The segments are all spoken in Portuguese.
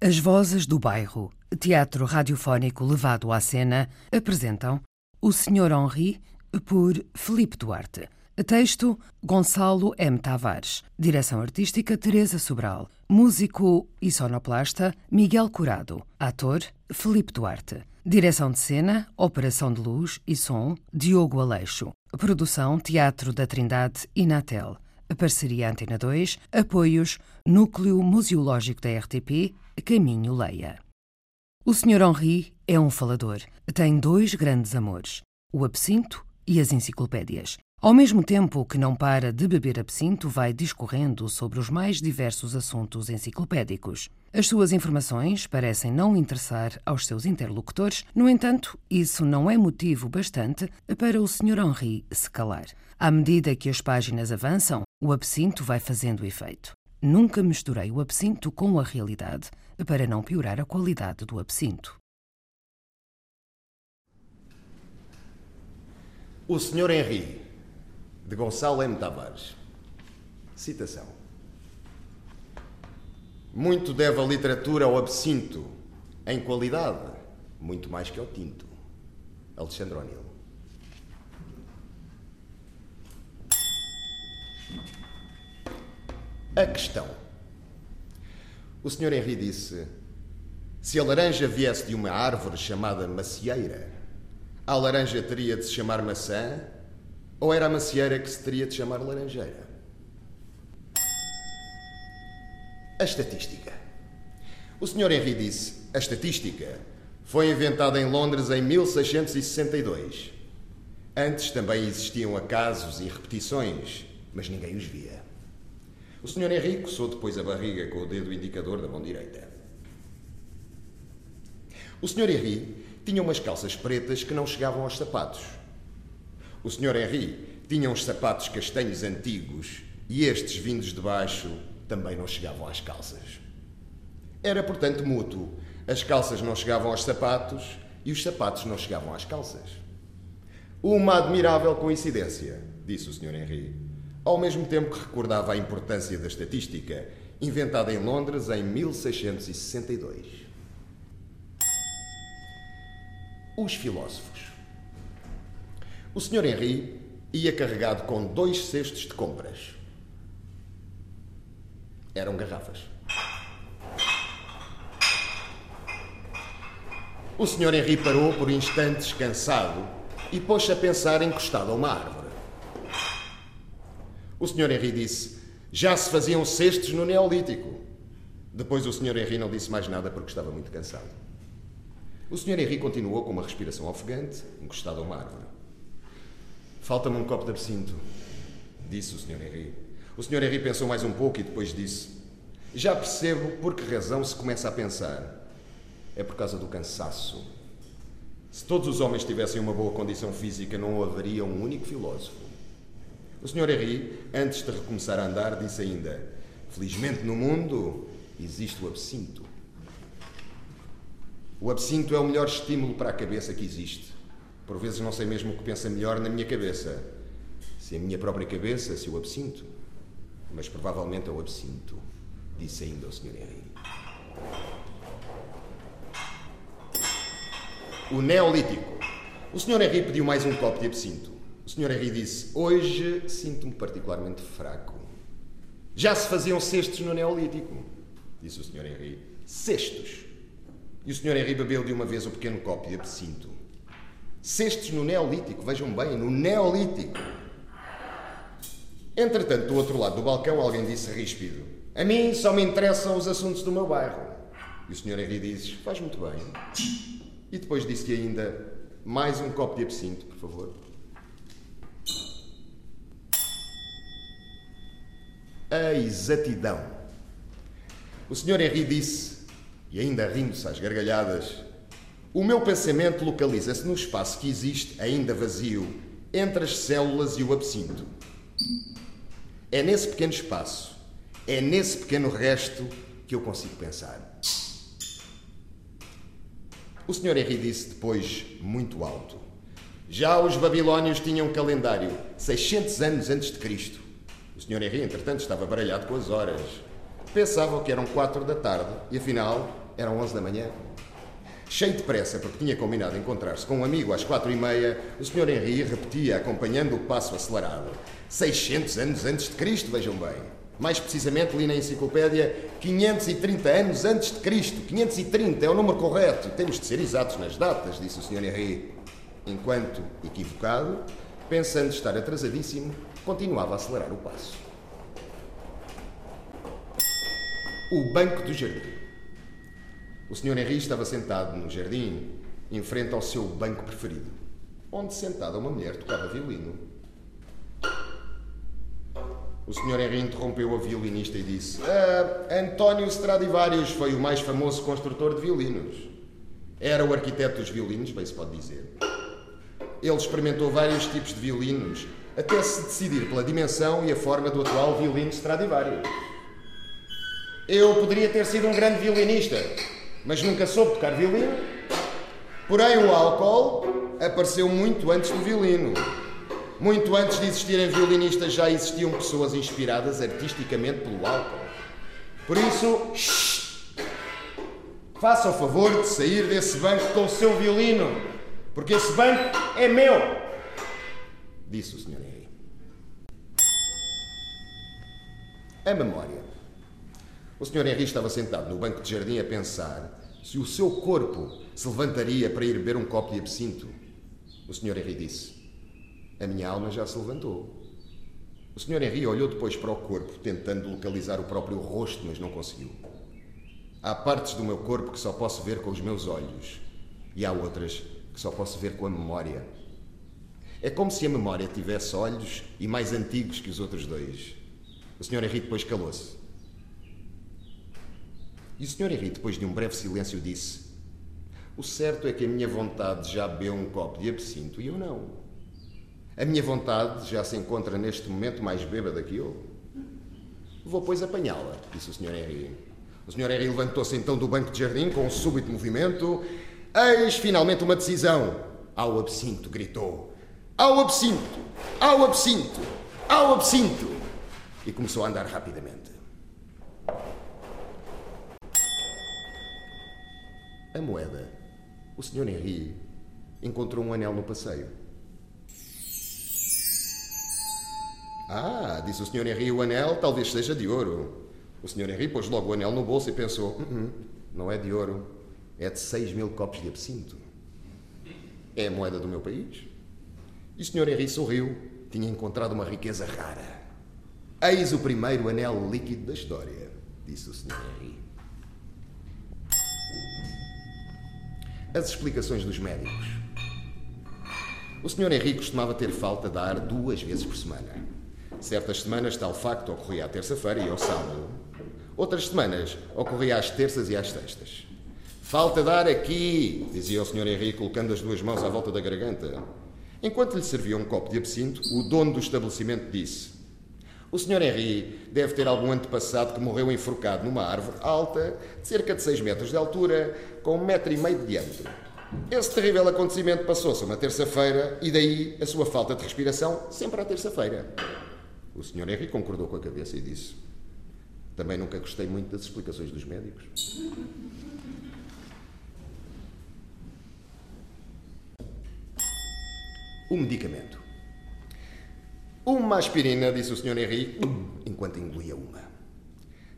As Vozes do Bairro, teatro radiofónico levado à cena, apresentam O Sr. Henri, por Felipe Duarte. Texto: Gonçalo M. Tavares. Direção artística: Teresa Sobral. Músico e sonoplasta: Miguel Curado. Ator: Felipe Duarte. Direção de cena, operação de luz e som: Diogo Aleixo. Produção: Teatro da Trindade e Natel. Parceria Antena 2, apoios Núcleo Museológico da RTP, Caminho Leia. O Sr. Henri é um falador. Tem dois grandes amores: o absinto e as enciclopédias. Ao mesmo tempo que não para de beber absinto, vai discorrendo sobre os mais diversos assuntos enciclopédicos. As suas informações parecem não interessar aos seus interlocutores, no entanto, isso não é motivo bastante para o Sr. Henri se calar. À medida que as páginas avançam, o absinto vai fazendo efeito. Nunca misturei o absinto com a realidade para não piorar a qualidade do absinto. O Sr. Henri, de Gonçalo M. Tavares. Citação. Muito deve a literatura ao absinto, em qualidade, muito mais que ao tinto. Alexandre O'Neill. A questão. O Sr. Henri disse: se a laranja viesse de uma árvore chamada macieira, a laranja teria de se chamar maçã ou era a macieira que se teria de chamar laranjeira? A estatística. O Sr. Henri disse: a estatística foi inventada em Londres em 1662. Antes também existiam acasos e repetições, mas ninguém os via. O Sr. Henrique coçou depois a barriga com o dedo indicador da mão direita. O Sr. Henri tinha umas calças pretas que não chegavam aos sapatos. O Sr. Henri tinha uns sapatos castanhos antigos e estes vindos de baixo também não chegavam às calças. Era, portanto, mútuo. As calças não chegavam aos sapatos e os sapatos não chegavam às calças. Uma admirável coincidência, disse o Sr. Henri ao mesmo tempo que recordava a importância da estatística, inventada em Londres em 1662. Os filósofos. O Sr. Henri ia carregado com dois cestos de compras. Eram garrafas. O Sr. Henri parou por instantes cansado e pôs-se a pensar encostado a uma árvore. O Sr. Henri disse: Já se faziam cestos no Neolítico. Depois o Sr. Henri não disse mais nada porque estava muito cansado. O Sr. Henri continuou com uma respiração ofegante, encostado a uma árvore. Falta-me um copo de absinto, disse o Sr. Henri. O Sr. Henri pensou mais um pouco e depois disse: Já percebo por que razão se começa a pensar. É por causa do cansaço. Se todos os homens tivessem uma boa condição física, não haveria um único filósofo. O Sr. Henri, antes de recomeçar a andar, disse ainda: Felizmente no mundo existe o absinto. O absinto é o melhor estímulo para a cabeça que existe. Por vezes não sei mesmo o que pensa melhor na minha cabeça. Se a minha própria cabeça, se o absinto. Mas provavelmente é o absinto, disse ainda o Sr. Henri. O Neolítico. O Sr. Henri pediu mais um copo de absinto. O Sr. Henri disse: Hoje sinto-me particularmente fraco. Já se faziam cestos no Neolítico, disse o Sr. Henri. Cestos. E o Sr. Henri bebeu de uma vez o pequeno copo de absinto. Cestos no Neolítico, vejam bem, no Neolítico. Entretanto, do outro lado do balcão, alguém disse ríspido: A mim só me interessam os assuntos do meu bairro. E o Sr. Henri disse: Faz muito bem. E depois disse-lhe ainda: Mais um copo de absinto, por favor. A exatidão. O Sr. Henri disse, e ainda rindo-se às gargalhadas, o meu pensamento localiza-se no espaço que existe, ainda vazio, entre as células e o absinto. É nesse pequeno espaço, é nesse pequeno resto que eu consigo pensar. O Sr. Henri disse depois, muito alto: Já os babilónios tinham calendário, 600 anos antes de Cristo. O Sr. Henri, entretanto, estava baralhado com as horas. Pensavam que eram quatro da tarde e, afinal, Eram 11 da manhã. Cheio de pressa, porque tinha combinado encontrar-se com um amigo às quatro e meia, o Sr. Henri repetia, acompanhando o passo acelerado. 600 anos antes de Cristo, vejam bem. Mais precisamente, li na enciclopédia 530 anos antes de Cristo. 530 é o número correto. Temos de ser exatos nas datas, disse o Sr. Henri. Enquanto, equivocado, pensando estar atrasadíssimo, continuava a acelerar o passo. O Banco do Jardim. O Sr. Henri estava sentado no jardim, em frente ao seu banco preferido, onde sentada uma mulher tocava violino. O Sr. Henri interrompeu a violinista e disse: ah, António Stradivarius foi o mais famoso construtor de violinos. Era o arquiteto dos violinos, bem se pode dizer. Ele experimentou vários tipos de violinos, até se decidir pela dimensão e a forma do atual violino Stradivarius. Eu poderia ter sido um grande violinista, mas nunca soube tocar violino. Porém, o álcool apareceu muito antes do violino. Muito antes de existirem violinistas, já existiam pessoas inspiradas artisticamente pelo álcool. Por isso, shh, faça o favor de sair desse banco com o seu violino, porque esse banco é meu, disse o Sr. A memória. O Sr. Henry estava sentado no banco de jardim a pensar se o seu corpo se levantaria para ir beber um copo de absinto. O Sr. Henry disse: A minha alma já se levantou. O Sr. Henry olhou depois para o corpo, tentando localizar o próprio rosto, mas não conseguiu. Há partes do meu corpo que só posso ver com os meus olhos, e há outras que só posso ver com a memória. É como se a memória tivesse olhos e mais antigos que os outros dois. O Sr. Henry depois calou-se. E o Sr. Henri, depois de um breve silêncio, disse: O certo é que a minha vontade já bebeu um copo de absinto e eu não. A minha vontade já se encontra neste momento mais bêbada que eu. Vou, pois, apanhá-la, disse o Sr. Henri. O Sr. Henri levantou-se então do banco de jardim com um súbito movimento. Eis finalmente uma decisão. Ao absinto, gritou. Ao absinto! Ao absinto! Ao absinto! E começou a andar rapidamente. A moeda. O Sr. Henri encontrou um anel no passeio. Ah, disse o Sr. Henri, o anel talvez seja de ouro. O Sr. Henri pôs logo o anel no bolso e pensou: uh -uh, não é de ouro, é de seis mil copos de absinto. É a moeda do meu país. E o Sr. Henri sorriu, tinha encontrado uma riqueza rara. Eis o primeiro anel líquido da história, disse o Sr. Henri. As explicações dos médicos. O Sr. Henrique costumava ter falta de ar duas vezes por semana. Certas semanas tal facto ocorria à terça-feira e ao sábado. Outras semanas ocorria às terças e às sextas. Falta de ar aqui, dizia o Sr. Henrique, colocando as duas mãos à volta da garganta. Enquanto lhe servia um copo de absinto, o dono do estabelecimento disse: O Sr. Henri deve ter algum antepassado que morreu enforcado numa árvore alta, de cerca de 6 metros de altura, com um metro e meio de diâmetro. Esse terrível acontecimento passou-se uma terça-feira e daí a sua falta de respiração sempre à terça-feira. O Sr. Henry concordou com a cabeça e disse: Também nunca gostei muito das explicações dos médicos. O medicamento. Uma aspirina, disse o Sr. Henry, enquanto engolia uma.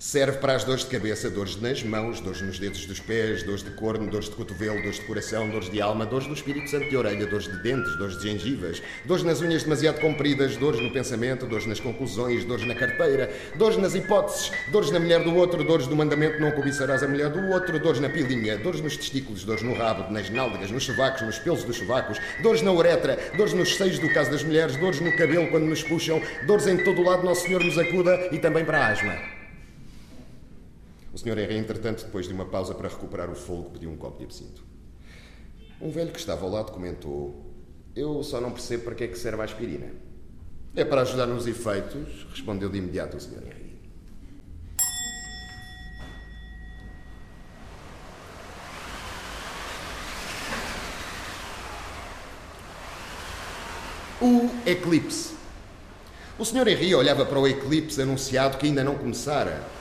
Serve para as dores de cabeça, dores nas mãos, dores nos dedos dos pés, dores de corno, dores de cotovelo, dores de coração, dores de alma, dores do espírito santo de orelha, dores de dentes, dores de gengivas, dores nas unhas demasiado compridas, dores no pensamento, dores nas conclusões, dores na carteira, dores nas hipóteses, dores na mulher do outro, dores do mandamento não cobiçarás a mulher do outro, dores na pilinha, dores nos testículos, dores no rabo, nas nádegas, nos sovacos, nos pelos dos sovacos, dores na uretra, dores nos seios do caso das mulheres, dores no cabelo quando nos puxam, dores em todo o lado Nosso Senhor nos acuda e também para a asma. O Sr. Henry, entretanto, depois de uma pausa para recuperar o fogo, pediu um copo de absinto. Um velho que estava ao lado comentou: Eu só não percebo para que é que serve a aspirina. É para ajudar nos efeitos, respondeu de imediato o Sr. Henry. O eclipse. O Sr. Henry olhava para o eclipse anunciado que ainda não começara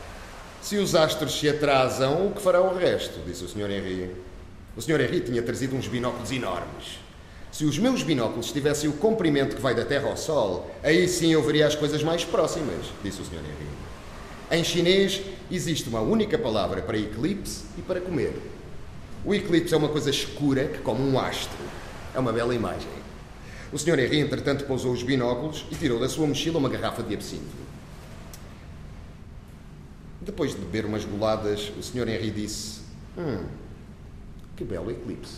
Se os astros se atrasam, o que fará o resto? disse o Sr. Henry. O Sr. Henry tinha trazido uns binóculos enormes. Se os meus binóculos tivessem o comprimento que vai da Terra ao Sol, aí sim eu veria as coisas mais próximas, disse o Sr. Henry. Em chinês, existe uma única palavra para eclipse e para comer. O eclipse é uma coisa escura que come um astro. É uma bela imagem. O Sr. Henry, entretanto, pousou os binóculos e tirou da sua mochila uma garrafa de absinto. Depois de beber umas goladas, o Sr. Henry disse: Hum, que belo eclipse.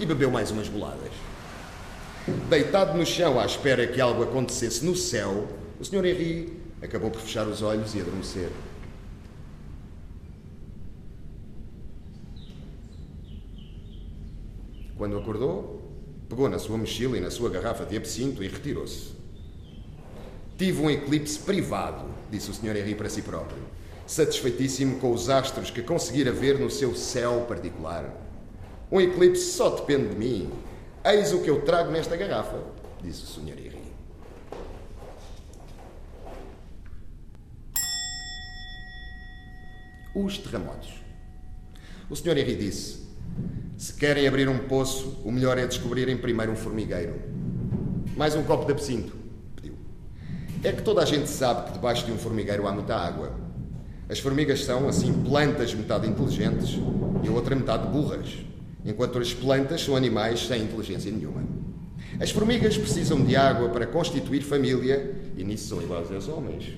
E bebeu mais umas goladas. Deitado no chão à espera que algo acontecesse no céu, o Sr. Henry acabou por fechar os olhos e adormecer. Quando acordou, pegou na sua mochila e na sua garrafa de absinto e retirou-se. Tive um eclipse privado, disse o Sr. Henry para si próprio, satisfeitíssimo com os astros que conseguira ver no seu céu particular. Um eclipse só depende de mim. Eis o que eu trago nesta garrafa, disse o Sr. Henry. Os terremotos. O Sr. Henry disse: Se querem abrir um poço, o melhor é descobrirem primeiro um formigueiro. Mais um copo de absinto é que toda a gente sabe que debaixo de um formigueiro há muita água. As formigas são, assim, plantas metade inteligentes e a outra metade burras, enquanto as plantas são animais sem inteligência nenhuma. As formigas precisam de água para constituir família e nisso são iguais aos homens.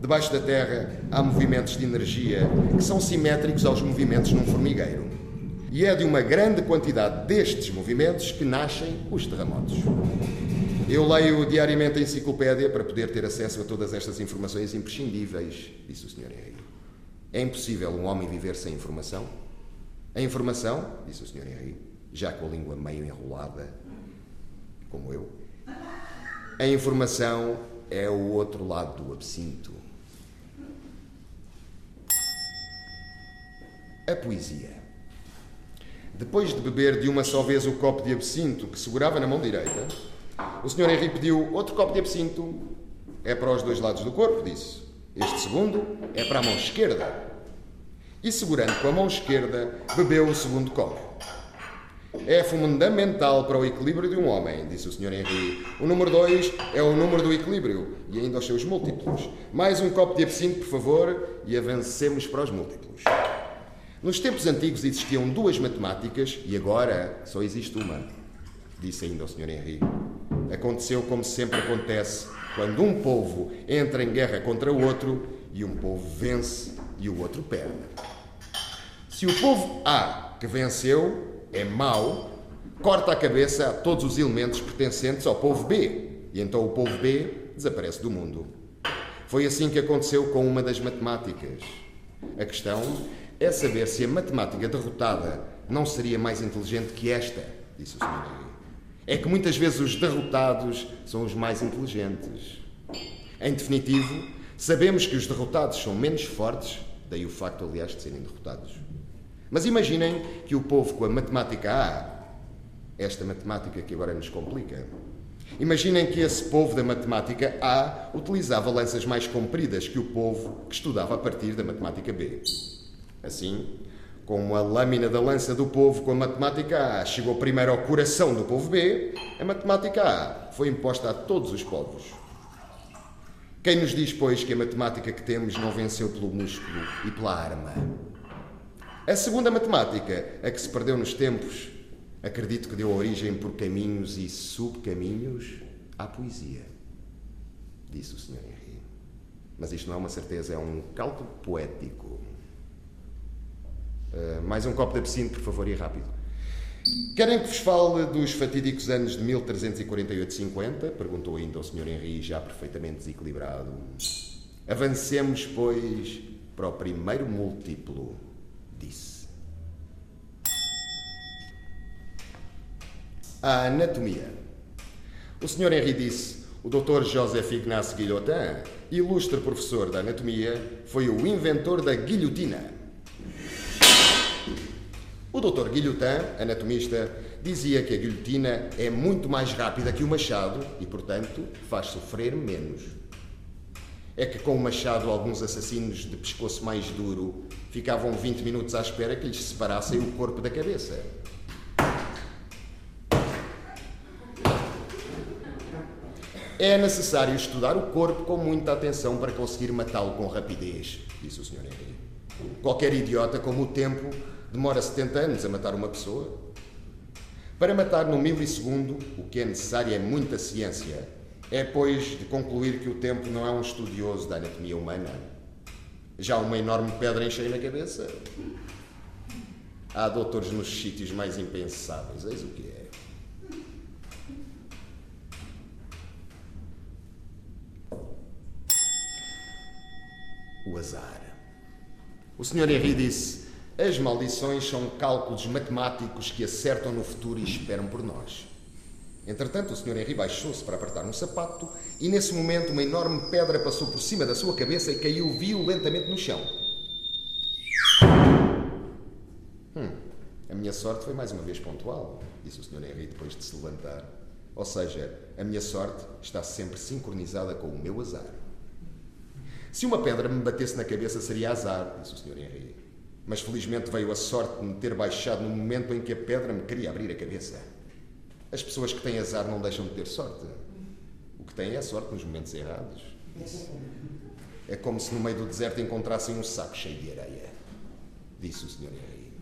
Debaixo da terra há movimentos de energia que são simétricos aos movimentos num formigueiro. E é de uma grande quantidade destes movimentos que nascem os terremotos. Eu leio diariamente a enciclopédia para poder ter acesso a todas estas informações imprescindíveis, disse o Sr. Henry. É impossível um homem viver sem informação? A informação, disse o Sr. Henry, já com a língua meio enrolada, como eu, a informação é o outro lado do absinto. A poesia. Depois de beber de uma só vez o copo de absinto que segurava na mão direita, o Sr. Henri pediu outro copo de absinto. É para os dois lados do corpo, disse. Este segundo é para a mão esquerda. E segurando com a mão esquerda, bebeu o segundo copo. É fundamental para o equilíbrio de um homem, disse o Sr. Henri. O número 2 é o número do equilíbrio e ainda os seus múltiplos. Mais um copo de absinto, por favor, e avancemos para os múltiplos. Nos tempos antigos existiam duas matemáticas e agora só existe uma, disse ainda o Sr. Henri. Aconteceu como sempre acontece quando um povo entra em guerra contra o outro e um povo vence e o outro perde. Se o povo A, que venceu, é mau, corta a cabeça a todos os elementos pertencentes ao povo B e então o povo B desaparece do mundo. Foi assim que aconteceu com uma das matemáticas. A questão é saber se a matemática derrotada não seria mais inteligente que esta, disse o Sr é que muitas vezes os derrotados são os mais inteligentes. Em definitivo, sabemos que os derrotados são menos fortes, daí o facto, aliás, de serem derrotados. Mas imaginem que o povo com a matemática A, esta matemática que agora nos complica, imaginem que esse povo da matemática A utilizava lanças mais compridas que o povo que estudava a partir da matemática B. Assim, como a lâmina da lança do povo com a matemática A chegou primeiro ao coração do povo B, a matemática A foi imposta a todos os povos. Quem nos diz, pois, que a matemática que temos não venceu pelo músculo e pela arma? A segunda matemática, a que se perdeu nos tempos, acredito que deu origem por caminhos e subcaminhos à poesia, disse o Sr. Henry. Mas isto não é uma certeza, é um cálculo poético. Uh, mais um copo de absinto, por favor, e rápido. Querem que vos fale dos fatídicos anos de 1348-50? Perguntou ainda o Sr. Henri, já perfeitamente desequilibrado. Avancemos, pois, para o primeiro múltiplo, disse. A anatomia. O Sr. Henri disse: o Dr. Joseph Ignace Guillotin, ilustre professor da anatomia, foi o inventor da guilhotina. O Dr. Guilhotin, anatomista, dizia que a guilhotina é muito mais rápida que o machado e, portanto, faz sofrer menos. é que com o machado alguns assassinos de pescoço mais duro ficavam 20 minutos à espera que lhes separassem o corpo da cabeça. É necessário estudar o corpo com muita atenção para conseguir matá-lo com rapidez, disse o Sr. Henry. Qualquer idiota, como o tempo, demora 70 anos a matar uma pessoa. Para matar no milissegundo, o que é necessário é muita ciência. É, pois, de concluir que o tempo não é um estudioso da anatomia humana. Já uma enorme pedra enchei na cabeça? Há doutores nos sítios mais impensáveis, eis o que é. o azar. O Sr. Henry disse: As maldições são cálculos matemáticos que acertam no futuro e esperam por nós. Entretanto, o Sr. Henry baixou-se para apertar um sapato e, nesse momento, uma enorme pedra passou por cima da sua cabeça e caiu violentamente no chão. Hum, a minha sorte foi mais uma vez pontual, disse o Sr. Henry depois de se levantar. Ou seja, a minha sorte está sempre sincronizada com o meu azar. Se uma pedra me batesse na cabeça seria azar, disse o Sr. Henry. Mas felizmente veio a sorte de me ter baixado no momento em que a pedra me queria abrir a cabeça. As pessoas que têm azar não deixam de ter sorte. O que têm é sorte nos momentos errados. É como se no meio do deserto encontrassem um saco cheio de areia, disse o Sr. Henry.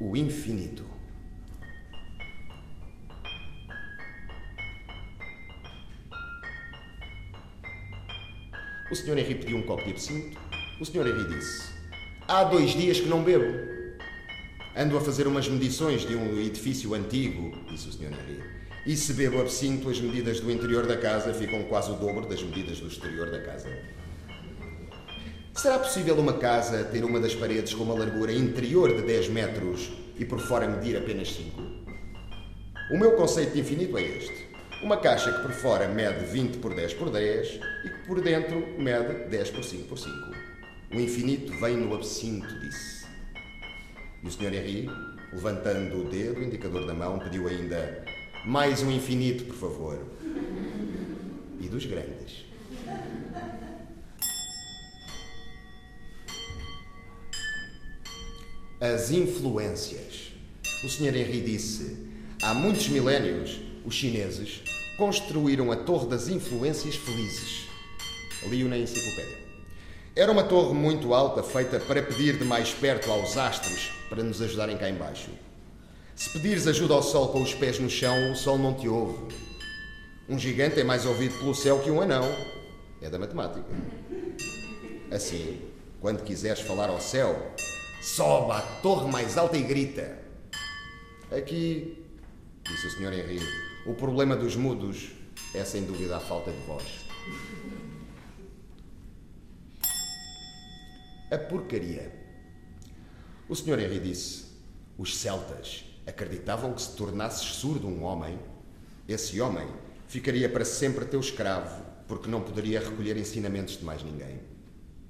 O infinito. O Sr. Henry pediu um copo de absinto. O Sr. Henry disse: Há dois dias que não bebo. Ando a fazer umas medições de um edifício antigo, disse o Sr. Henry. E se bebo absinto, as medidas do interior da casa ficam quase o dobro das medidas do exterior da casa. Será possível uma casa ter uma das paredes com uma largura interior de 10 metros e por fora medir apenas 5? O meu conceito de infinito é este. Uma caixa que por fora mede 20 por 10 por 10 e que por dentro mede 10 por 5 por 5. O infinito vem no absinto, disse. E o Sr. Henry, levantando o dedo, o indicador da mão, pediu ainda mais um infinito, por favor. E dos grandes. As influências. O Sr. Henry disse: há muitos milénios os chineses construíram a Torre das Influências Felizes. Li-o na enciclopédia. Era uma torre muito alta, feita para pedir de mais perto aos astros para nos ajudarem cá embaixo. Se pedires ajuda ao sol com os pés no chão, o sol não te ouve. Um gigante é mais ouvido pelo céu que um anão. É da matemática. Assim, quando quiseres falar ao céu, sobe à torre mais alta e grita. Aqui, disse o Sr. Henrique, o problema dos mudos é sem dúvida a falta de voz. A porcaria. O Sr. Henry disse: os celtas acreditavam que se tornasses surdo um homem, esse homem ficaria para sempre teu escravo, porque não poderia recolher ensinamentos de mais ninguém.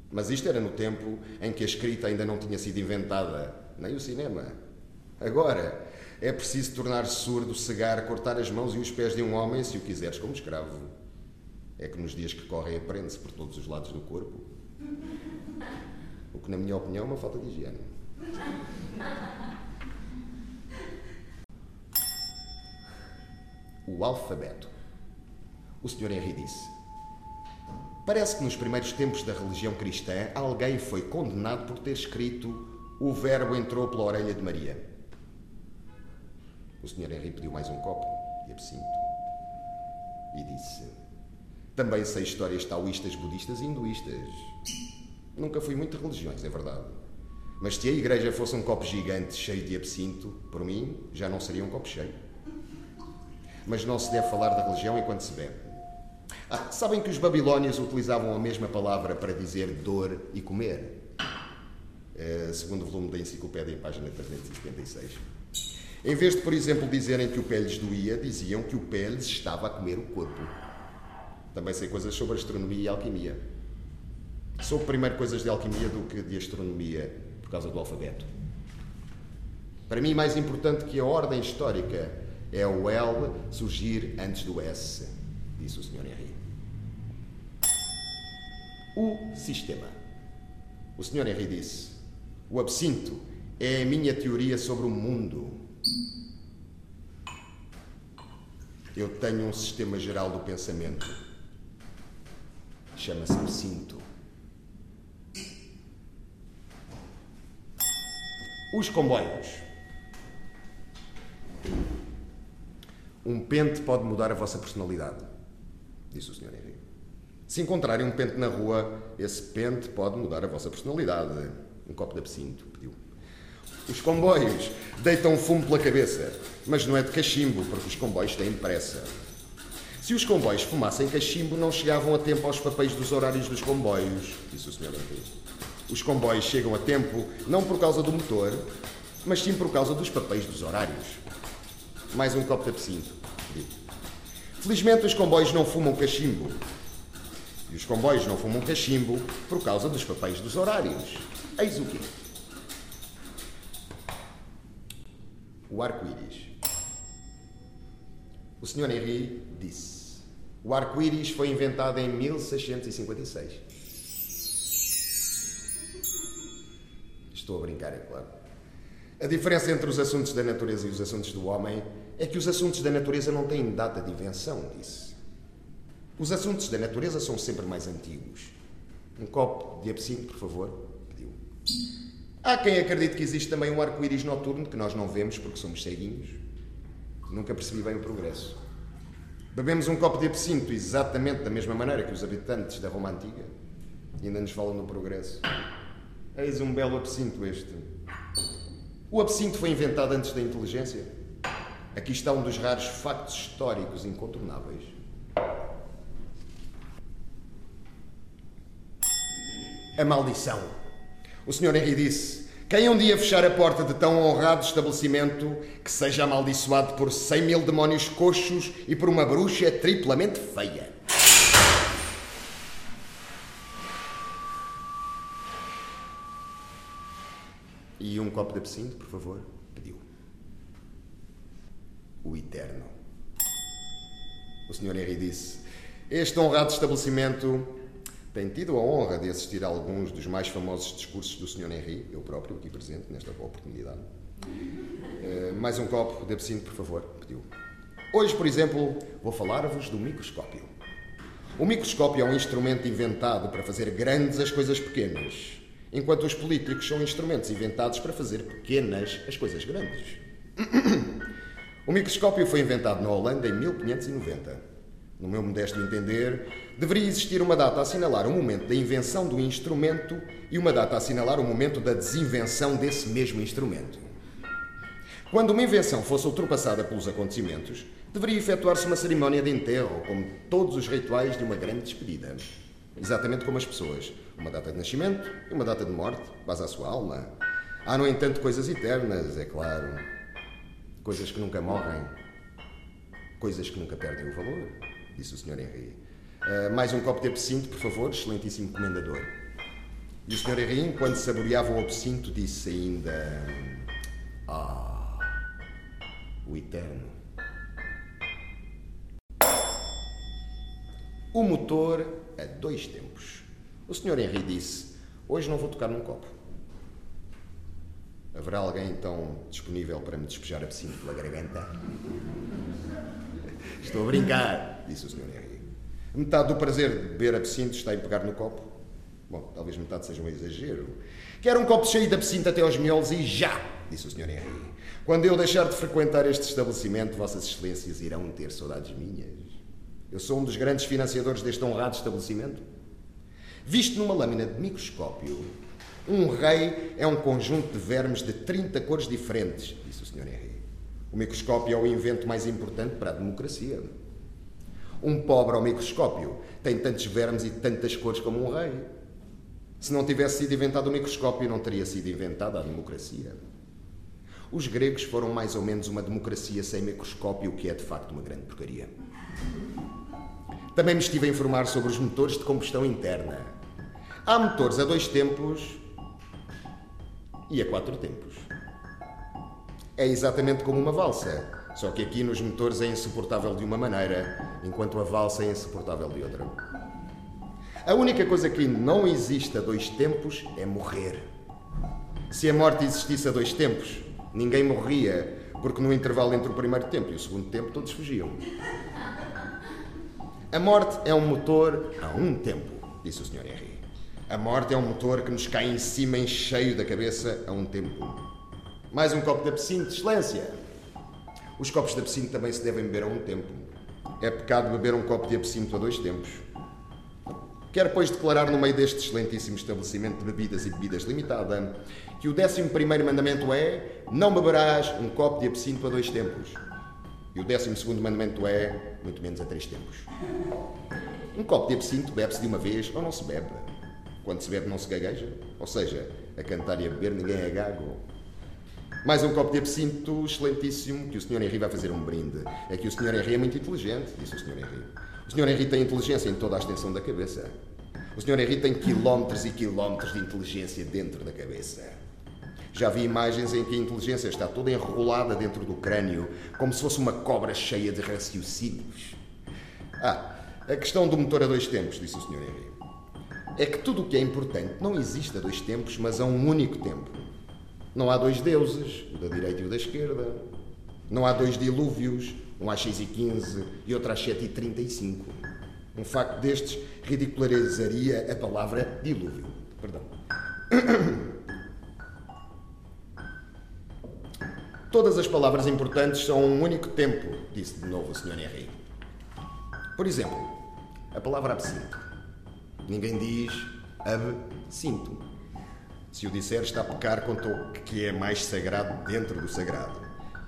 Mas isto era no tempo em que a escrita ainda não tinha sido inventada, nem o cinema. Agora, é preciso tornar-se surdo, cegar, cortar as mãos e os pés de um homem, se o quiseres, como escravo. É que nos dias que correm aprende-se por todos os lados do corpo. O que, na minha opinião, é uma falta de higiene. O alfabeto. O Sr. Henry disse: Parece que nos primeiros tempos da religião cristã alguém foi condenado por ter escrito o verbo entrou pela orelha de Maria. O Sr. Henry pediu mais um copo de absinto e disse: Também sei histórias taoístas, budistas e hinduístas. Nunca fui muito de religiões, é verdade. Mas se a igreja fosse um copo gigante cheio de absinto, por mim já não seria um copo cheio. Mas não se deve falar da religião enquanto se bebe. Ah, sabem que os babilónios utilizavam a mesma palavra para dizer dor e comer? É, segundo o volume da enciclopédia, página 376. Em vez de, por exemplo, dizerem que o pé doía, diziam que o pé estava a comer o corpo. Também sei coisas sobre astronomia e alquimia. Sou primeiro coisas de alquimia do que de astronomia, por causa do alfabeto. Para mim, mais importante que a ordem histórica é o L surgir antes do S. disse o Sr. Henry. O sistema. O Sr. Henry disse: O absinto é a minha teoria sobre o mundo. Eu tenho um sistema geral do pensamento. Chama-se absinto. Os comboios. Um pente pode mudar a vossa personalidade, disse o Sr. Henry. Se encontrarem um pente na rua, esse pente pode mudar a vossa personalidade. Um copo de absinto, pediu. Os comboios deitam fumo pela cabeça, mas não é de cachimbo, porque os comboios têm pressa. Se os comboios fumassem cachimbo, não chegavam a tempo aos papéis dos horários dos comboios, disse o Sr. Henry. Os comboios chegam a tempo não por causa do motor, mas sim por causa dos papéis dos horários. Mais um copo de absinto. Felizmente os comboios não fumam cachimbo. E os comboios não fumam cachimbo por causa dos papéis dos horários. Eis o quê? O arco-íris. O Sr. Henry disse: O arco-íris foi inventado em 1656. Estou a brincar, é claro. A diferença entre os assuntos da natureza e os assuntos do homem é que os assuntos da natureza não têm data de invenção, disse. Os assuntos da natureza são sempre mais antigos. Um copo de absinto, por favor, pediu. Há quem acredite que existe também um arco-íris noturno que nós não vemos porque somos ceguinhos. Nunca percebi bem o progresso. Bebemos um copo de absinto exatamente da mesma maneira que os habitantes da Roma Antiga e ainda nos falam no progresso. Eis um belo absinto este. O absinto foi inventado antes da inteligência. Aqui está um dos raros factos históricos incontornáveis. A maldição. O Sr. Henry disse: Quem um dia fechar a porta de tão honrado estabelecimento, que seja amaldiçoado por cem mil demónios coxos e por uma bruxa triplamente feia. E um copo de absinto, por favor, pediu. O Eterno. O Sr. Henry disse: Este honrado estabelecimento tem tido a honra de assistir a alguns dos mais famosos discursos do Sr. Henry, eu próprio aqui presente nesta oportunidade. Uh, mais um copo de absinto, por favor, pediu. Hoje, por exemplo, vou falar-vos do microscópio. O microscópio é um instrumento inventado para fazer grandes as coisas pequenas, enquanto os políticos são instrumentos inventados para fazer pequenas as coisas grandes. O microscópio foi inventado na Holanda em 1590. No meu modesto entender, deveria existir uma data a assinalar o momento da invenção do instrumento e uma data a assinalar o momento da desinvenção desse mesmo instrumento. Quando uma invenção fosse ultrapassada pelos acontecimentos, deveria efetuar-se uma cerimónia de enterro, como todos os rituais de uma grande despedida. Exatamente como as pessoas. Uma data de nascimento e uma data de morte, base à sua alma. Há, no entanto, coisas eternas, é claro. Coisas que nunca morrem. Coisas que nunca perdem o valor, disse o Sr. Henry. Uh, mais um copo de absinto, por favor, excelentíssimo comendador. E o Sr. Henry, enquanto saboreava o absinto, disse ainda: Ah, o eterno. O motor a dois tempos. O Sr. Henry disse: Hoje não vou tocar num copo. Haverá alguém então disponível para me despejar absinto pela garganta? Estou a brincar, disse o Sr. Henry. Metade do prazer de beber absinto está em pegar no copo. Bom, talvez metade seja um exagero. Quero um copo cheio de absinto até aos miolos e já, disse o Sr. Henry. Quando eu deixar de frequentar este estabelecimento, Vossas Excelências irão ter saudades minhas. Eu sou um dos grandes financiadores deste honrado estabelecimento. Visto numa lâmina de microscópio, um rei é um conjunto de vermes de 30 cores diferentes, disse o Sr. Henry. O microscópio é o invento mais importante para a democracia. Um pobre ao microscópio tem tantos vermes e tantas cores como um rei. Se não tivesse sido inventado o microscópio, não teria sido inventada a democracia. Os gregos foram mais ou menos uma democracia sem microscópio, o que é de facto uma grande porcaria. Também me estive a informar sobre os motores de combustão interna. Há motores a dois tempos e a quatro tempos. É exatamente como uma valsa, Só que aqui nos motores é insuportável de uma maneira, enquanto a valsa é insuportável de outra. A única coisa que não existe a dois tempos é morrer. Se a morte existisse a dois tempos, ninguém morria, porque no intervalo entre o primeiro tempo e o segundo tempo todos fugiam. A morte é um motor a um tempo, disse o Sr. Henry. A morte é um motor que nos cai em cima em cheio da cabeça a um tempo. Mais um copo de absinto, excelência. Os copos de absinto também se devem beber a um tempo. É pecado beber um copo de absinto a dois tempos. Quero, pois, declarar no meio deste excelentíssimo estabelecimento de bebidas e bebidas limitada que o décimo primeiro mandamento é não beberás um copo de absinto a dois tempos. E o décimo segundo mandamento é muito menos a três tempos. Um copo de absinto bebe-se de uma vez ou não se bebe. Quando se bebe não se gagueja. Ou seja, a cantar e a beber ninguém é gago. Mais um copo de absinto excelentíssimo que o Sr. Henry vai fazer um brinde. É que o Sr. Henry é muito inteligente, disse o Sr. Henry. O Sr. Henry tem inteligência em toda a extensão da cabeça. O Sr. Henry tem quilómetros e quilómetros de inteligência dentro da cabeça. Já vi imagens em que a inteligência está toda enrolada dentro do crânio, como se fosse uma cobra cheia de raciocínios. Ah, a questão do motor a dois tempos, disse o Sr. Henry. É que tudo o que é importante não existe a dois tempos, mas a um único tempo. Não há dois deuses, o da direita e o da esquerda. Não há dois dilúvios, um às 6 e 15 e outro às 7 e 35. Um facto destes ridicularizaria a palavra dilúvio. Perdão. Todas as palavras importantes são um único tempo, disse de novo o Sr. Henry. Por exemplo, a palavra absinto. Ninguém diz absinto. Se o disser, está a pecar contra o que é mais sagrado dentro do sagrado.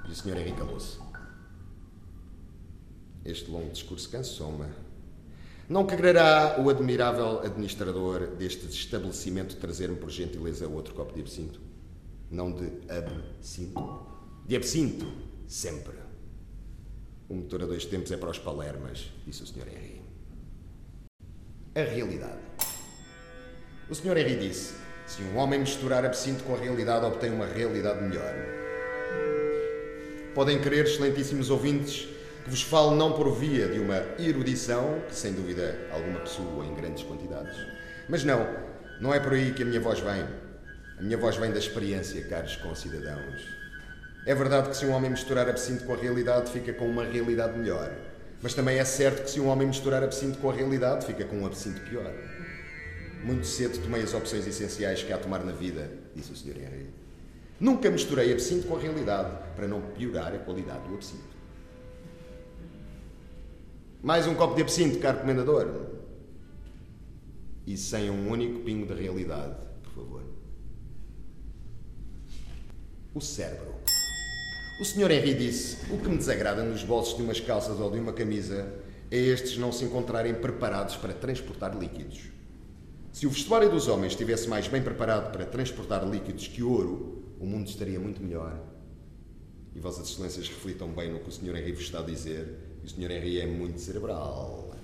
E o Sr. Henrique calou-se. Este longo discurso cansou-me. Não quererá o admirável administrador deste estabelecimento trazer-me, por gentileza, outro copo de absinto? Não de absinto? De absinto, sempre. O motor a dois tempos é para os palermas, disse o Sr. Henry. A realidade. O Sr. Henry disse: se um homem misturar absinto com a realidade, obtém uma realidade melhor. Podem crer, excelentíssimos ouvintes, que vos falo não por via de uma erudição, que sem dúvida alguma pessoa em grandes quantidades. Mas não, não é por aí que a minha voz vem. A minha voz vem da experiência, caros concidadãos. É verdade que se um homem misturar absinto com a realidade, fica com uma realidade melhor. Mas também é certo que se um homem misturar absinto com a realidade, fica com um absinto pior. Muito cedo tomei as opções essenciais que há a tomar na vida, disse o Sr. Henry. Nunca misturei absinto com a realidade, para não piorar a qualidade do absinto. Mais um copo de absinto, caro comendador. E sem um único pingo de realidade, por favor. O cérebro. O Sr. Henry disse: O que me desagrada nos bolsos de umas calças ou de uma camisa é estes não se encontrarem preparados para transportar líquidos. Se o vestuário dos homens estivesse mais bem preparado para transportar líquidos que ouro, o mundo estaria muito melhor. E Vossas Excelências reflitam bem no que o Sr. Henry vos está a dizer. E o Sr. Henry é muito cerebral.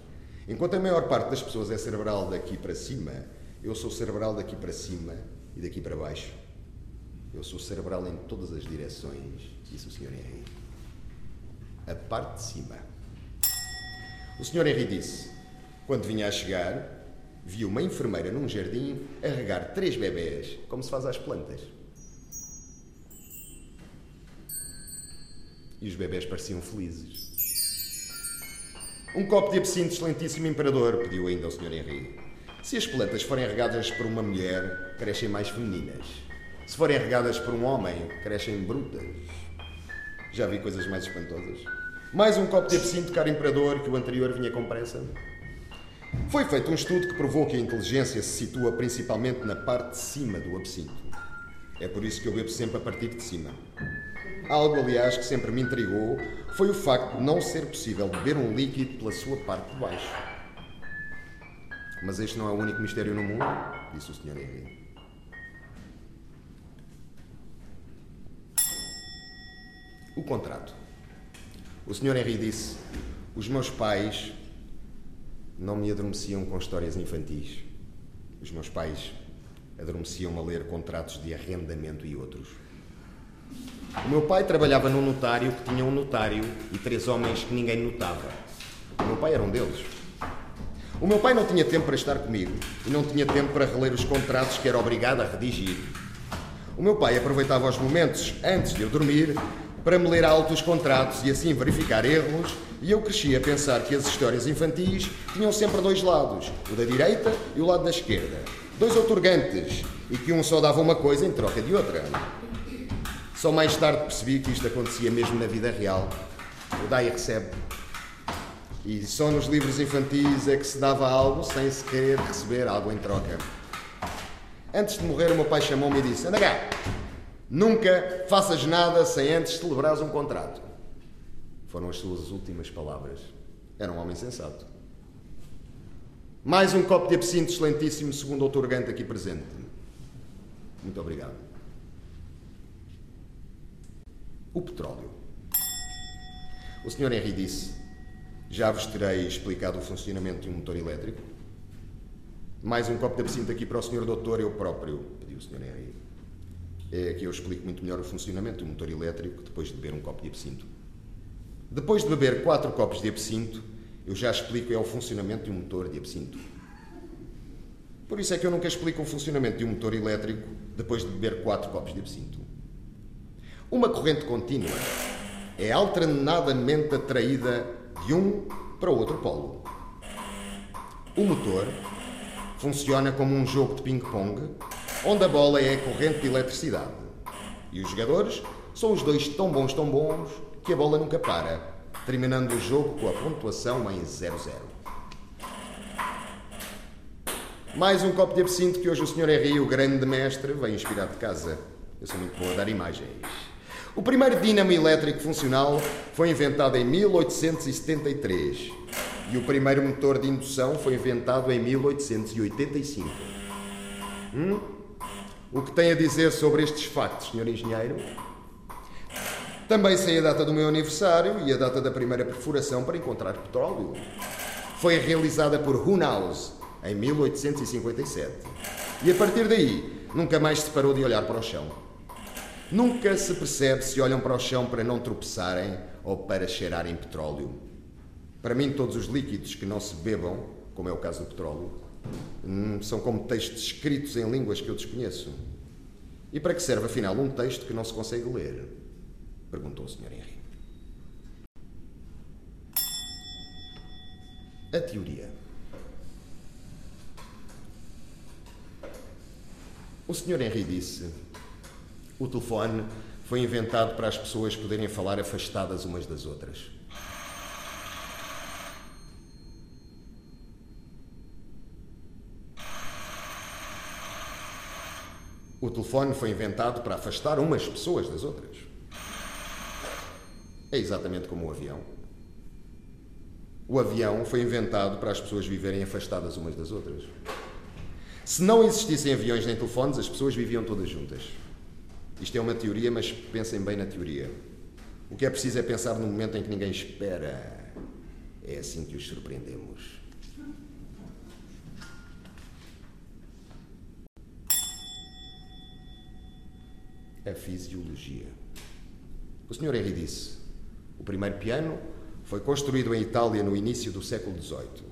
Enquanto a maior parte das pessoas é cerebral daqui para cima, eu sou cerebral daqui para cima e daqui para baixo. Eu sou cerebral em todas as direções, disse o Sr. Henry. A parte de cima. O Sr. Henry disse: quando vinha a chegar, viu uma enfermeira num jardim a regar três bebés, como se faz às plantas. E os bebés pareciam felizes. Um copo de absinto, excelentíssimo imperador, pediu ainda o Sr. Henri. Se as plantas forem regadas por uma mulher, crescem mais femininas. Se forem regadas por um homem, crescem brutas. Já vi coisas mais espantosas. Mais um copo de absinto, caro imperador, que o anterior vinha com pressa. Foi feito um estudo que provou que a inteligência se situa principalmente na parte de cima do absinto. É por isso que eu bebo sempre a partir de cima. Algo, aliás, que sempre me intrigou foi o facto de não ser possível beber um líquido pela sua parte de baixo. Mas este não é o único mistério no mundo, disse o Sr. Henry. O contrato. O Sr. Henry disse: Os meus pais não me adormeciam com histórias infantis. Os meus pais adormeciam-me a ler contratos de arrendamento e outros. O meu pai trabalhava num notário que tinha um notário e três homens que ninguém notava. O meu pai era um deles. O meu pai não tinha tempo para estar comigo e não tinha tempo para reler os contratos que era obrigado a redigir. O meu pai aproveitava os momentos antes de eu dormir para me ler alto os contratos e assim verificar erros, e eu cresci a pensar que as histórias infantis tinham sempre dois lados, o da direita e o lado da esquerda. Dois otorgantes, e que um só dava uma coisa em troca de outra. Só mais tarde percebi que isto acontecia mesmo na vida real. O dá e recebe. E só nos livros infantis é que se dava algo sem se querer receber algo em troca. Antes de morrer, o meu pai chamou-me e disse: Anda cá, Nunca faças nada sem antes celebrares um contrato. Foram as suas últimas palavras. Era um homem sensato. Mais um copo de absinto excelentíssimo, segundo o doutor Gante aqui presente. Muito obrigado. O petróleo. O Sr. Henry disse: Já vos terei explicado o funcionamento de um motor elétrico. Mais um copo de absinto aqui para o Sr. Doutor, eu próprio, pediu o Sr. Henry. É que eu explico muito melhor o funcionamento do motor elétrico depois de beber um copo de absinto. Depois de beber quatro copos de absinto, eu já explico é o funcionamento de um motor de absinto. Por isso é que eu nunca explico o funcionamento de um motor elétrico depois de beber quatro copos de absinto. Uma corrente contínua é alternadamente atraída de um para o outro polo. O motor funciona como um jogo de ping-pong onde a bola é a corrente de eletricidade. E os jogadores são os dois tão bons, tão bons, que a bola nunca para, terminando o jogo com a pontuação em 0-0. Mais um copo de absinto que hoje o Sr. Henry, o grande mestre, vem inspirar de casa. Eu sou muito bom a dar imagens. O primeiro dínamo elétrico funcional foi inventado em 1873 e o primeiro motor de indução foi inventado em 1885. Hum? O que tem a dizer sobre estes factos, Sr. Engenheiro? Também sei a data do meu aniversário e a data da primeira perfuração para encontrar petróleo. Foi realizada por Hunaus em 1857. E a partir daí, nunca mais se parou de olhar para o chão. Nunca se percebe se olham para o chão para não tropeçarem ou para cheirarem petróleo. Para mim, todos os líquidos que não se bebam, como é o caso do petróleo, Hum, são como textos escritos em línguas que eu desconheço. E para que serve, afinal, um texto que não se consegue ler? Perguntou o Sr. Henry. A teoria. O Sr. Henry disse: o telefone foi inventado para as pessoas poderem falar afastadas umas das outras. O telefone foi inventado para afastar umas pessoas das outras. É exatamente como o avião. O avião foi inventado para as pessoas viverem afastadas umas das outras. Se não existissem aviões nem telefones, as pessoas viviam todas juntas. Isto é uma teoria, mas pensem bem na teoria. O que é preciso é pensar no momento em que ninguém espera. É assim que os surpreendemos. a fisiologia. O Sr. Henry disse: o primeiro piano foi construído em Itália no início do século XVIII.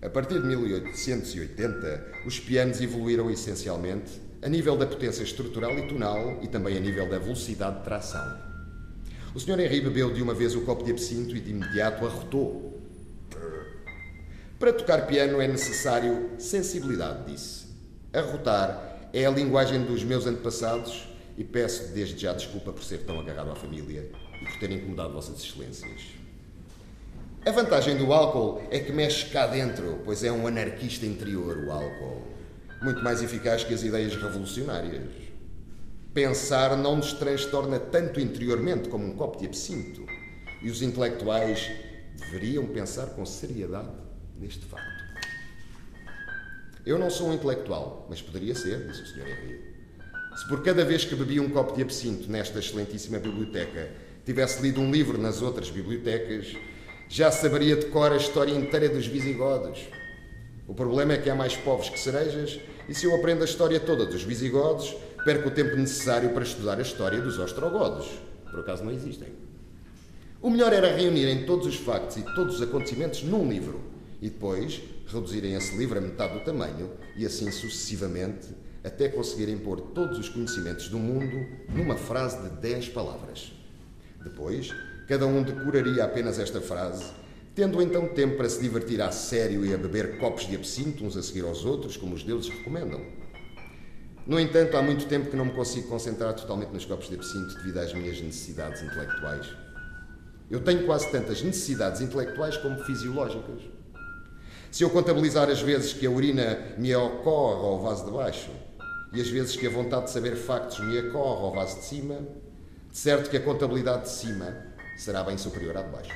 A partir de 1880, os pianos evoluíram essencialmente a nível da potência estrutural e tonal e também a nível da velocidade de tração. O Sr. Henry bebeu de uma vez o copo de absinto e de imediato arrotou. Para tocar piano é necessário sensibilidade, disse. Arrotar é a linguagem dos meus antepassados e peço desde já desculpa por ser tão agarrado à família por ter incomodado Vossas Excelências. A vantagem do álcool é que mexe cá dentro, pois é um anarquista interior o álcool. Muito mais eficaz que as ideias revolucionárias. Pensar não nos transtorna tanto interiormente como um copo de absinto. E os intelectuais deveriam pensar com seriedade neste facto. Eu não sou um intelectual, mas poderia ser, disse o Sr. Henrique. Se por cada vez que bebia um copo de absinto nesta excelentíssima biblioteca tivesse lido um livro nas outras bibliotecas, já saberia de cor a história inteira dos visigodos. O problema é que há mais povos que cerejas, e se eu aprendo a história toda dos visigodos, perco o tempo necessário para estudar a história dos ostrogodos. Por acaso não existem. O melhor era reunirem todos os factos e todos os acontecimentos num livro e depois reduzirem esse livro a metade do tamanho e assim sucessivamente até conseguirem pôr todos os conhecimentos do mundo numa frase de 10 palavras. Depois, cada um decoraria apenas esta frase, tendo então tempo para se divertir a sério e a beber copos de absinto uns a seguir aos outros, como os deuses recomendam. No entanto, há muito tempo que não me consigo concentrar totalmente nos copos de absinto devido às minhas necessidades intelectuais. Eu tenho quase tantas necessidades intelectuais como fisiológicas. Se eu contabilizar as vezes que a urina me ocorre ao vaso de baixo e as vezes que a vontade de saber factos me ocorre ao vaso de cima, certo que a contabilidade de cima será bem superior à de baixo.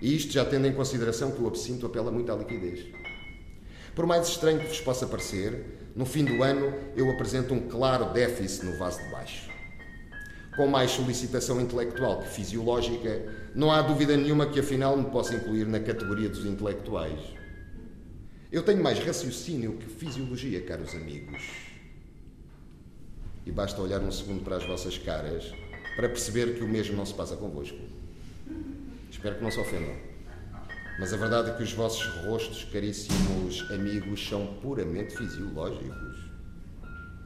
E isto já tendo em consideração que o absinto apela muito à liquidez. Por mais estranho que vos possa parecer, no fim do ano eu apresento um claro déficit no vaso de baixo. Com mais solicitação intelectual que fisiológica, não há dúvida nenhuma que afinal me possa incluir na categoria dos intelectuais. Eu tenho mais raciocínio que fisiologia, caros amigos. E basta olhar um segundo para as vossas caras para perceber que o mesmo não se passa convosco. Espero que não se ofendam. Mas a verdade é que os vossos rostos, caríssimos amigos, são puramente fisiológicos.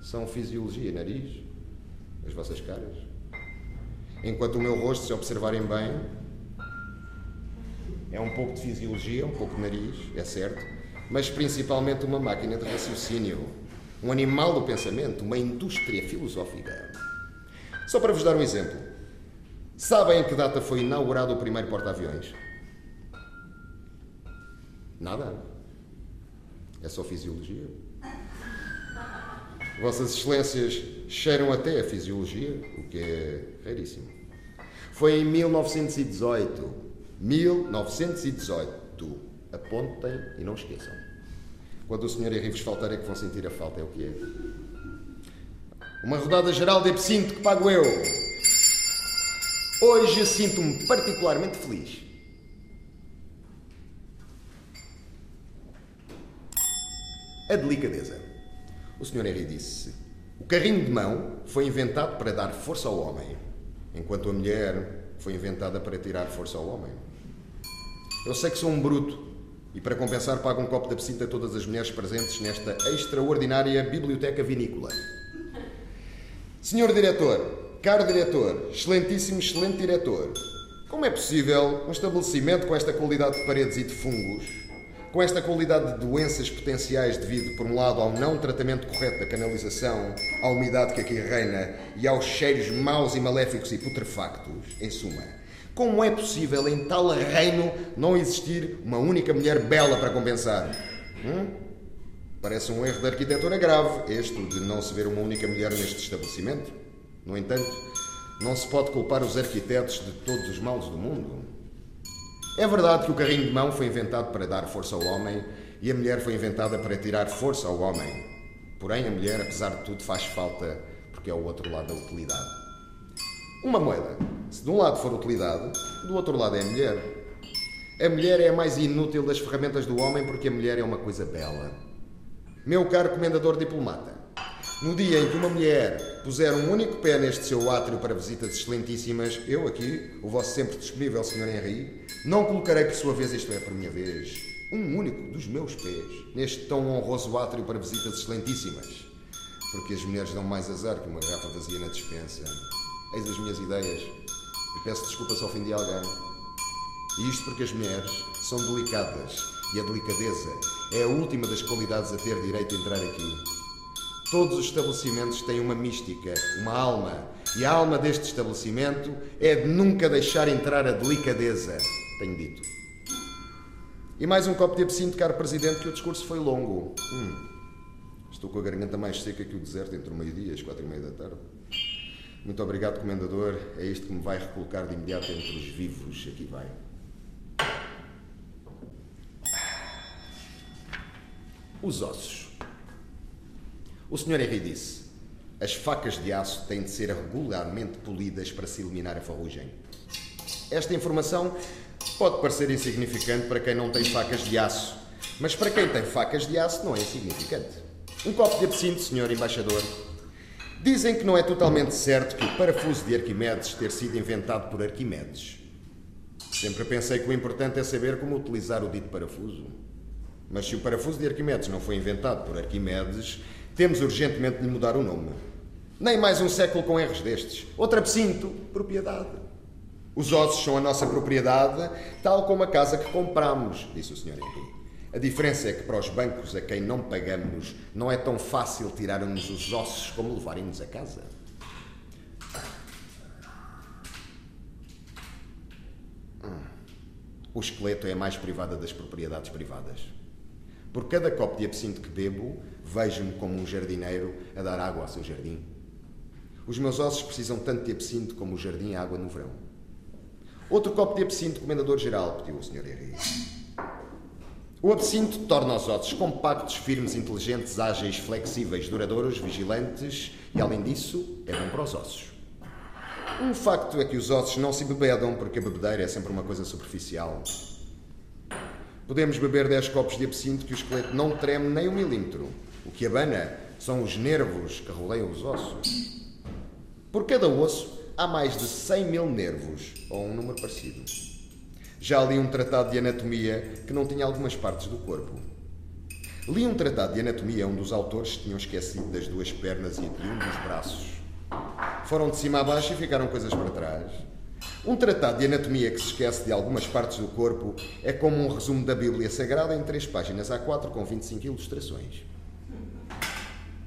São fisiologia, nariz, as vossas caras. Enquanto o meu rosto, se observarem bem, é um pouco de fisiologia, um pouco de nariz, é certo, mas principalmente uma máquina de raciocínio, um animal do pensamento, uma indústria filosófica. Só para vos dar um exemplo. Sabem em que data foi inaugurado o primeiro porta-aviões? Nada. É só fisiologia. Vossas Excelências cheiram até a fisiologia, o que é raríssimo. Foi em 1918. 1918. Apontem e não esqueçam. Quando o Sr. Henri vos faltar é que vão sentir a falta, é o que é. Uma rodada geral de absinto que pago eu. Hoje sinto-me particularmente feliz. A delicadeza. O Sr. Henry disse: O carrinho de mão foi inventado para dar força ao homem, enquanto a mulher foi inventada para tirar força ao homem. Eu sei que sou um bruto e, para compensar, pago um copo de absinto a todas as mulheres presentes nesta extraordinária biblioteca vinícola. Senhor Diretor, caro Diretor, excelentíssimo, excelente Diretor, como é possível um estabelecimento com esta qualidade de paredes e de fungos com esta qualidade de doenças potenciais devido, por um lado, ao não tratamento correto da canalização, à umidade que aqui reina e aos cheiros maus e maléficos e putrefactos, em suma. Como é possível em tal reino não existir uma única mulher bela para compensar? Hum? Parece um erro de arquitetura grave, este de não se ver uma única mulher neste estabelecimento. No entanto, não se pode culpar os arquitetos de todos os males do mundo. É verdade que o carrinho de mão foi inventado para dar força ao homem e a mulher foi inventada para tirar força ao homem. Porém, a mulher, apesar de tudo, faz falta porque é o outro lado da utilidade. Uma moeda, se de um lado for utilidade, do outro lado é a mulher. A mulher é a mais inútil das ferramentas do homem porque a mulher é uma coisa bela. Meu caro comendador diplomata, no dia em que uma mulher puser um único pé neste seu átrio para visitas excelentíssimas, eu aqui, o vosso sempre disponível Sr. Henri, não colocarei por sua vez, isto é, por minha vez, um único dos meus pés neste tão honroso átrio para visitas excelentíssimas. Porque as mulheres dão mais azar que uma garrafa vazia na dispensa. Eis as minhas ideias e peço desculpa se ofendi alguém. E isto porque as mulheres são delicadas e a delicadeza é a última das qualidades a ter direito a entrar aqui. Todos os estabelecimentos têm uma mística, uma alma. E a alma deste estabelecimento é de nunca deixar entrar a delicadeza, tenho dito. E mais um copo de absinto, caro Presidente, que o discurso foi longo. Hum, estou com a garganta mais seca que o deserto entre o meio-dia e as quatro e meia da tarde. Muito obrigado, Comendador. É isto que me vai recolocar de imediato entre os vivos. Aqui vai. Os ossos. O Sr. Henry disse: as facas de aço têm de ser regularmente polidas para se eliminar a ferrugem. Esta informação pode parecer insignificante para quem não tem facas de aço, Mas para quem tem facas de aço não é insignificante. Um copo de absinto, senhor embaixador. Dizem que não é totalmente certo que o parafuso de Arquimedes ter sido inventado por Arquimedes. Sempre pensei que o importante é saber como utilizar o dito parafuso. Mas se o parafuso de Arquimedes não foi inventado por Arquimedes, temos urgentemente de lhe mudar o nome. Nem mais um século com erros destes. Outro absinto, propriedade. Os ossos são a nossa propriedade, tal como a casa que compramos, disse o Sr. Henrique. A diferença é que para os bancos a quem não pagamos não é tão fácil tirarem-nos os ossos como levarem-nos a casa. O esqueleto é a mais privada das propriedades privadas. Por cada copo de absinto que bebo, vejo-me como um jardineiro a dar água ao seu jardim. Os meus ossos precisam tanto de absinto como o jardim a água no verão. Outro copo de absinto, comendador-geral, pediu o Sr. Henrique. O absinto torna os ossos compactos, firmes, inteligentes, ágeis, flexíveis, duradouros, vigilantes e, além disso, é bom para os ossos. Um facto é que os ossos não se bebedam porque a bebedeira é sempre uma coisa superficial. Podemos beber 10 copos de absinto que o esqueleto não treme nem um milímetro. O que abana são os nervos que roleiam os ossos. Por cada osso há mais de 100 mil nervos, ou um número parecido. Já li um tratado de anatomia que não tinha algumas partes do corpo. Li um tratado de anatomia onde os autores tinham esquecido das duas pernas e de um dos braços. Foram de cima a baixo e ficaram coisas para trás. Um tratado de anatomia que se esquece de algumas partes do corpo é como um resumo da Bíblia Sagrada em três páginas A4 com 25 ilustrações.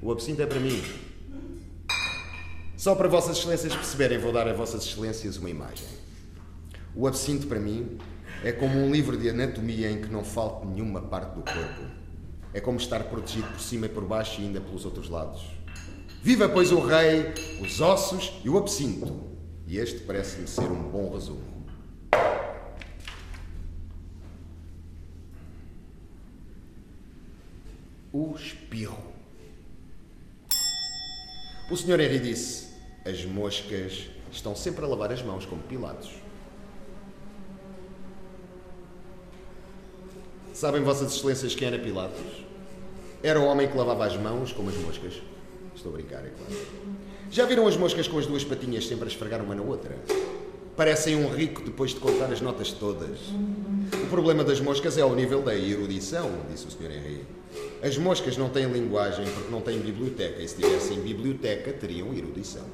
O absinto é para mim. Só para Vossas Excelências perceberem, vou dar a Vossas Excelências uma imagem. O absinto, para mim, é como um livro de anatomia em que não falta nenhuma parte do corpo. É como estar protegido por cima e por baixo e ainda pelos outros lados. Viva, pois, o rei, os ossos e o absinto. E este parece-me ser um bom resumo. O espirro. O Sr. Henry disse: As moscas estão sempre a lavar as mãos como Pilatos. Sabem, Vossas Excelências, quem era Pilatos? Era o homem que lavava as mãos como as moscas. Estou a brincar, é claro. Já viram as moscas com as duas patinhas sempre a esfregar uma na outra? Parecem um rico depois de contar as notas todas. O problema das moscas é ao nível da erudição, disse o Sr. Henry. As moscas não têm linguagem porque não têm biblioteca, e se tivessem biblioteca, teriam erudição.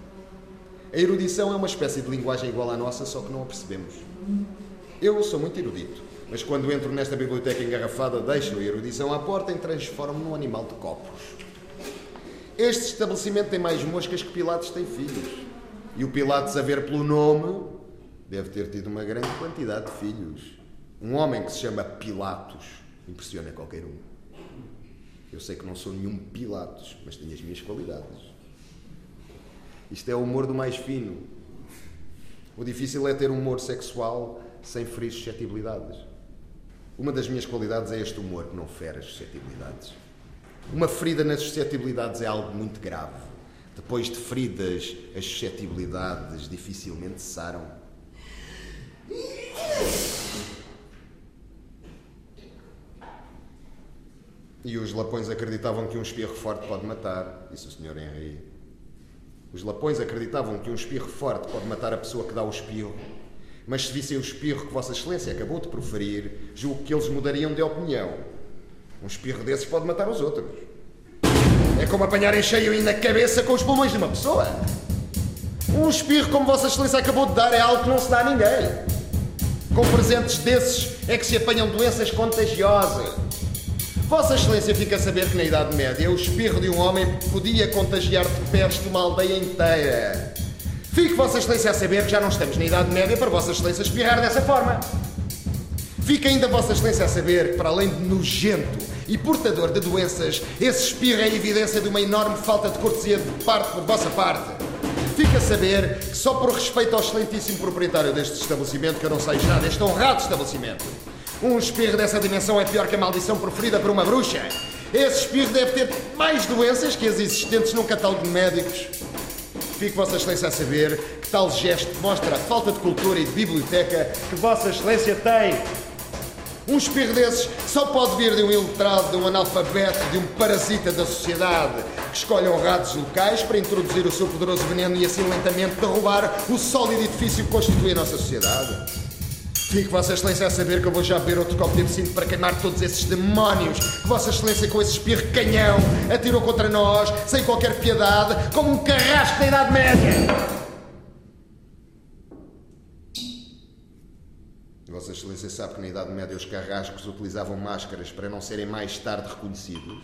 A erudição é uma espécie de linguagem igual à nossa, só que não a percebemos. Eu sou muito erudito. Mas quando entro nesta biblioteca engarrafada, deixo a erudição à porta e transformo-me num animal de copos. Este estabelecimento tem mais moscas que Pilatos tem filhos. E o Pilatos, a ver pelo nome, deve ter tido uma grande quantidade de filhos. Um homem que se chama Pilatos impressiona qualquer um. Eu sei que não sou nenhum Pilatos, mas tenho as minhas qualidades. Isto é o humor do mais fino. O difícil é ter um humor sexual sem ferir suscetibilidades. Uma das minhas qualidades é este humor que não fere as suscetibilidades. Uma ferida nas suscetibilidades é algo muito grave. Depois de feridas, as suscetibilidades dificilmente saram. E os lapões acreditavam que um espirro forte pode matar, disse o Sr. Henry. Os lapões acreditavam que um espirro forte pode matar a pessoa que dá o espirro mas se vissem o espirro que Vossa Excelência acabou de proferir, julgo que eles mudariam de opinião. Um espirro desses pode matar os outros. É como apanhar em cheio e na cabeça com os pulmões de uma pessoa. Um espirro como Vossa Excelência acabou de dar é algo que não se dá a ninguém. Com presentes desses é que se apanham doenças contagiosas. Vossa Excelência fica a saber que na Idade Média o espirro de um homem podia contagiar de peste uma aldeia inteira. Fique Vossa Excelência a saber que já não estamos na Idade Média para Vossa Excelência espirrar dessa forma. Fique ainda Vossa Excelência a saber que, para além de nojento e portador de doenças, esse espirro é evidência de uma enorme falta de cortesia de parte por vossa parte. Fique a saber que, só por respeito ao excelentíssimo proprietário deste estabelecimento, que eu não sei já, deste honrado estabelecimento, um espirro dessa dimensão é pior que a maldição proferida por uma bruxa. Esse espirro deve ter mais doenças que as existentes num catálogo de médicos. Fique Vossa Excelência a saber que tal gesto mostra a falta de cultura e de biblioteca que Vossa Excelência tem. Um espirro desses só pode vir de um iletrado, de um analfabeto, de um parasita da sociedade que escolhe honrados locais para introduzir o seu poderoso veneno e assim lentamente derrubar o sólido edifício que constitui a nossa sociedade. Fique Vossa Excelência a saber que eu vou já beber outro copo de absinto para queimar todos esses demónios que Vossa Excelência com esse espirro canhão atirou contra nós, sem qualquer piedade, como um carrasco da Idade Média. Vossa Excelência sabe que na Idade Média os carrascos utilizavam máscaras para não serem mais tarde reconhecidos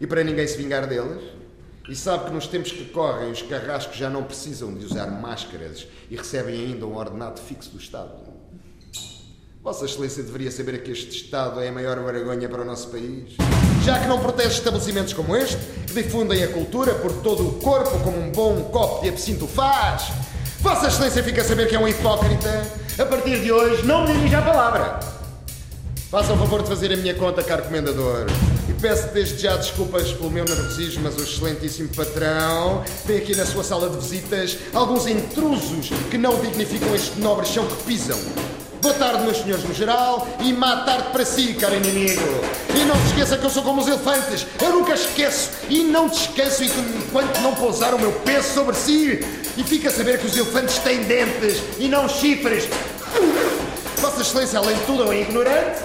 e para ninguém se vingar deles? E sabe que nos tempos que correm os carrascos já não precisam de usar máscaras e recebem ainda um ordenado fixo do Estado? Vossa Excelência deveria saber que este Estado é a maior vergonha para o nosso país. Já que não protege estabelecimentos como este, que difundem a cultura por todo o corpo como um bom copo de absinto faz. Vossa Excelência fica a saber que é um hipócrita a partir de hoje, não me dirija a palavra. Faça o favor de fazer a minha conta, caro comendador. E peço desde já desculpas pelo meu nervosismo, mas o excelentíssimo patrão tem aqui na sua sala de visitas alguns intrusos que não dignificam este nobre chão que pisam. Boa tarde, meus senhores no geral, e má tarde para si, caro inimigo. E não se esqueça que eu sou como os elefantes, eu nunca esqueço e não descanso enquanto não pousar o meu peso sobre si. E fica a saber que os elefantes têm dentes e não chifres. Vossa Excelência, além de tudo, é um ignorante.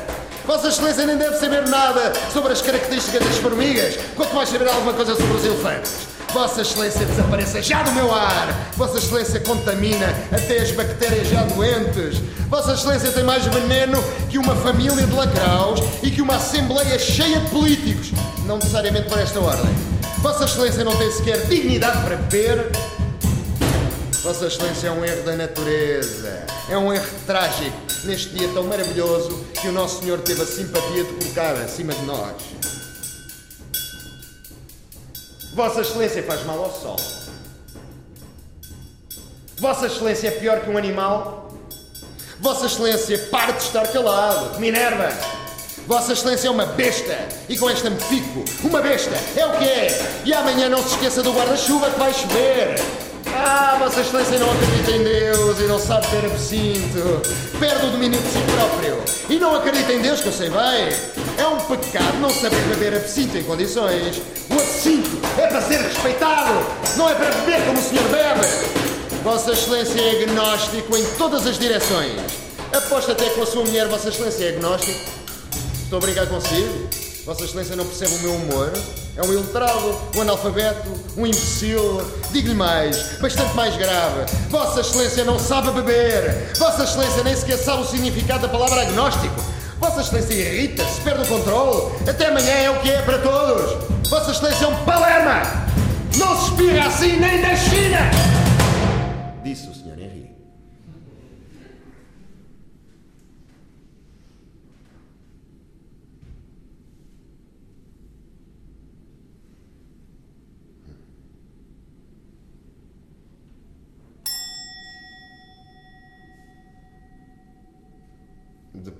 Vossa Excelência nem deve saber nada sobre as características das formigas, quanto mais saber alguma coisa sobre os elefantes. Vossa Excelência desapareça já do meu ar! Vossa Excelência contamina até as bactérias já doentes! Vossa Excelência tem mais veneno que uma família de lacraus e que uma assembleia cheia de políticos! Não necessariamente por esta ordem. Vossa Excelência não tem sequer dignidade para beber. Vossa Excelência é um erro da natureza. É um erro trágico neste dia tão maravilhoso que o Nosso Senhor teve a simpatia de colocar acima de nós. Vossa Excelência faz mal ao sol. Vossa Excelência é pior que um animal. Vossa Excelência, pare de estar calado. Minerva! Vossa Excelência é uma besta! E com esta me fico. Uma besta! É o que é! E amanhã não se esqueça do guarda-chuva que vai chover! Ah, Vossa Excelência não acredita em Deus e não sabe ter absinto. Perde o domínio de si próprio. E não acredita em Deus, que eu sei bem. É um pecado não saber beber absinto em condições. O absinto é para ser respeitado, não é para beber como o senhor bebe. Vossa Excelência é agnóstico em todas as direções. Aposto até com a sua mulher, Vossa Excelência é agnóstico. Estou a brincar consigo. Vossa Excelência não percebe o meu humor. É um iletrado, um analfabeto, um imbecil. Digo-lhe mais, bastante mais grave. Vossa Excelência não sabe beber. Vossa Excelência nem sequer sabe o significado da palavra agnóstico. Vossa Excelência irrita-se, perde o controle. Até amanhã é o que é para todos. Vossa Excelência é um palerma! Não se espirra assim nem da China! Disse o Sr. Henry.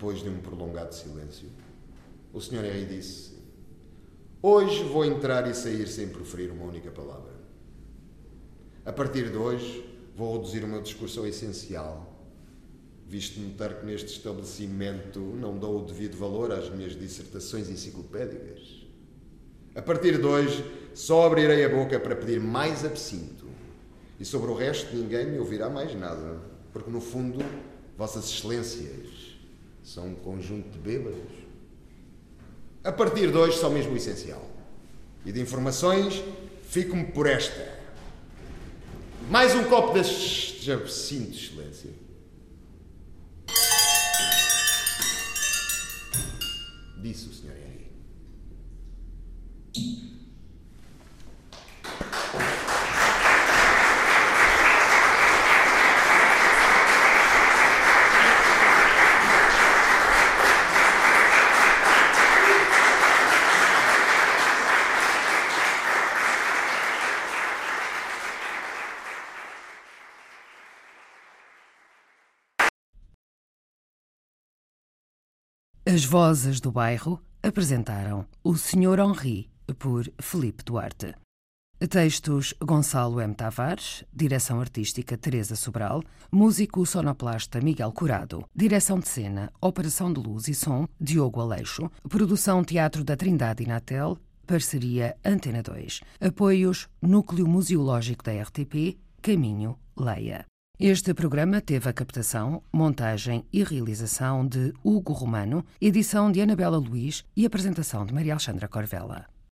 Depois de um prolongado silêncio, o Sr. Henry disse: Hoje vou entrar e sair sem proferir uma única palavra. A partir de hoje, vou reduzir o meu discurso ao essencial, visto notar que neste estabelecimento não dou o devido valor às minhas dissertações enciclopédicas. A partir de hoje, só abrirei a boca para pedir mais absinto. E sobre o resto, ninguém me ouvirá mais nada, porque no fundo, Vossas Excelências são um conjunto de bêbados. A partir de hoje, só mesmo o essencial. E de informações, fico-me por esta. Mais um copo destes absintos, Excelência. Disse o Sr. Henry. As vozes do bairro apresentaram o Sr. Henri por Felipe Duarte. Textos Gonçalo M. Tavares, direção artística Teresa Sobral, músico sonoplasta Miguel Curado, direção de cena, operação de luz e som Diogo Aleixo, produção Teatro da Trindade e Natel, parceria Antena 2, apoios Núcleo Museológico da RTP, Caminho Leia. Este programa teve a captação, montagem e realização de Hugo Romano, edição de Anabela Luiz e apresentação de Maria Alexandra Corvella.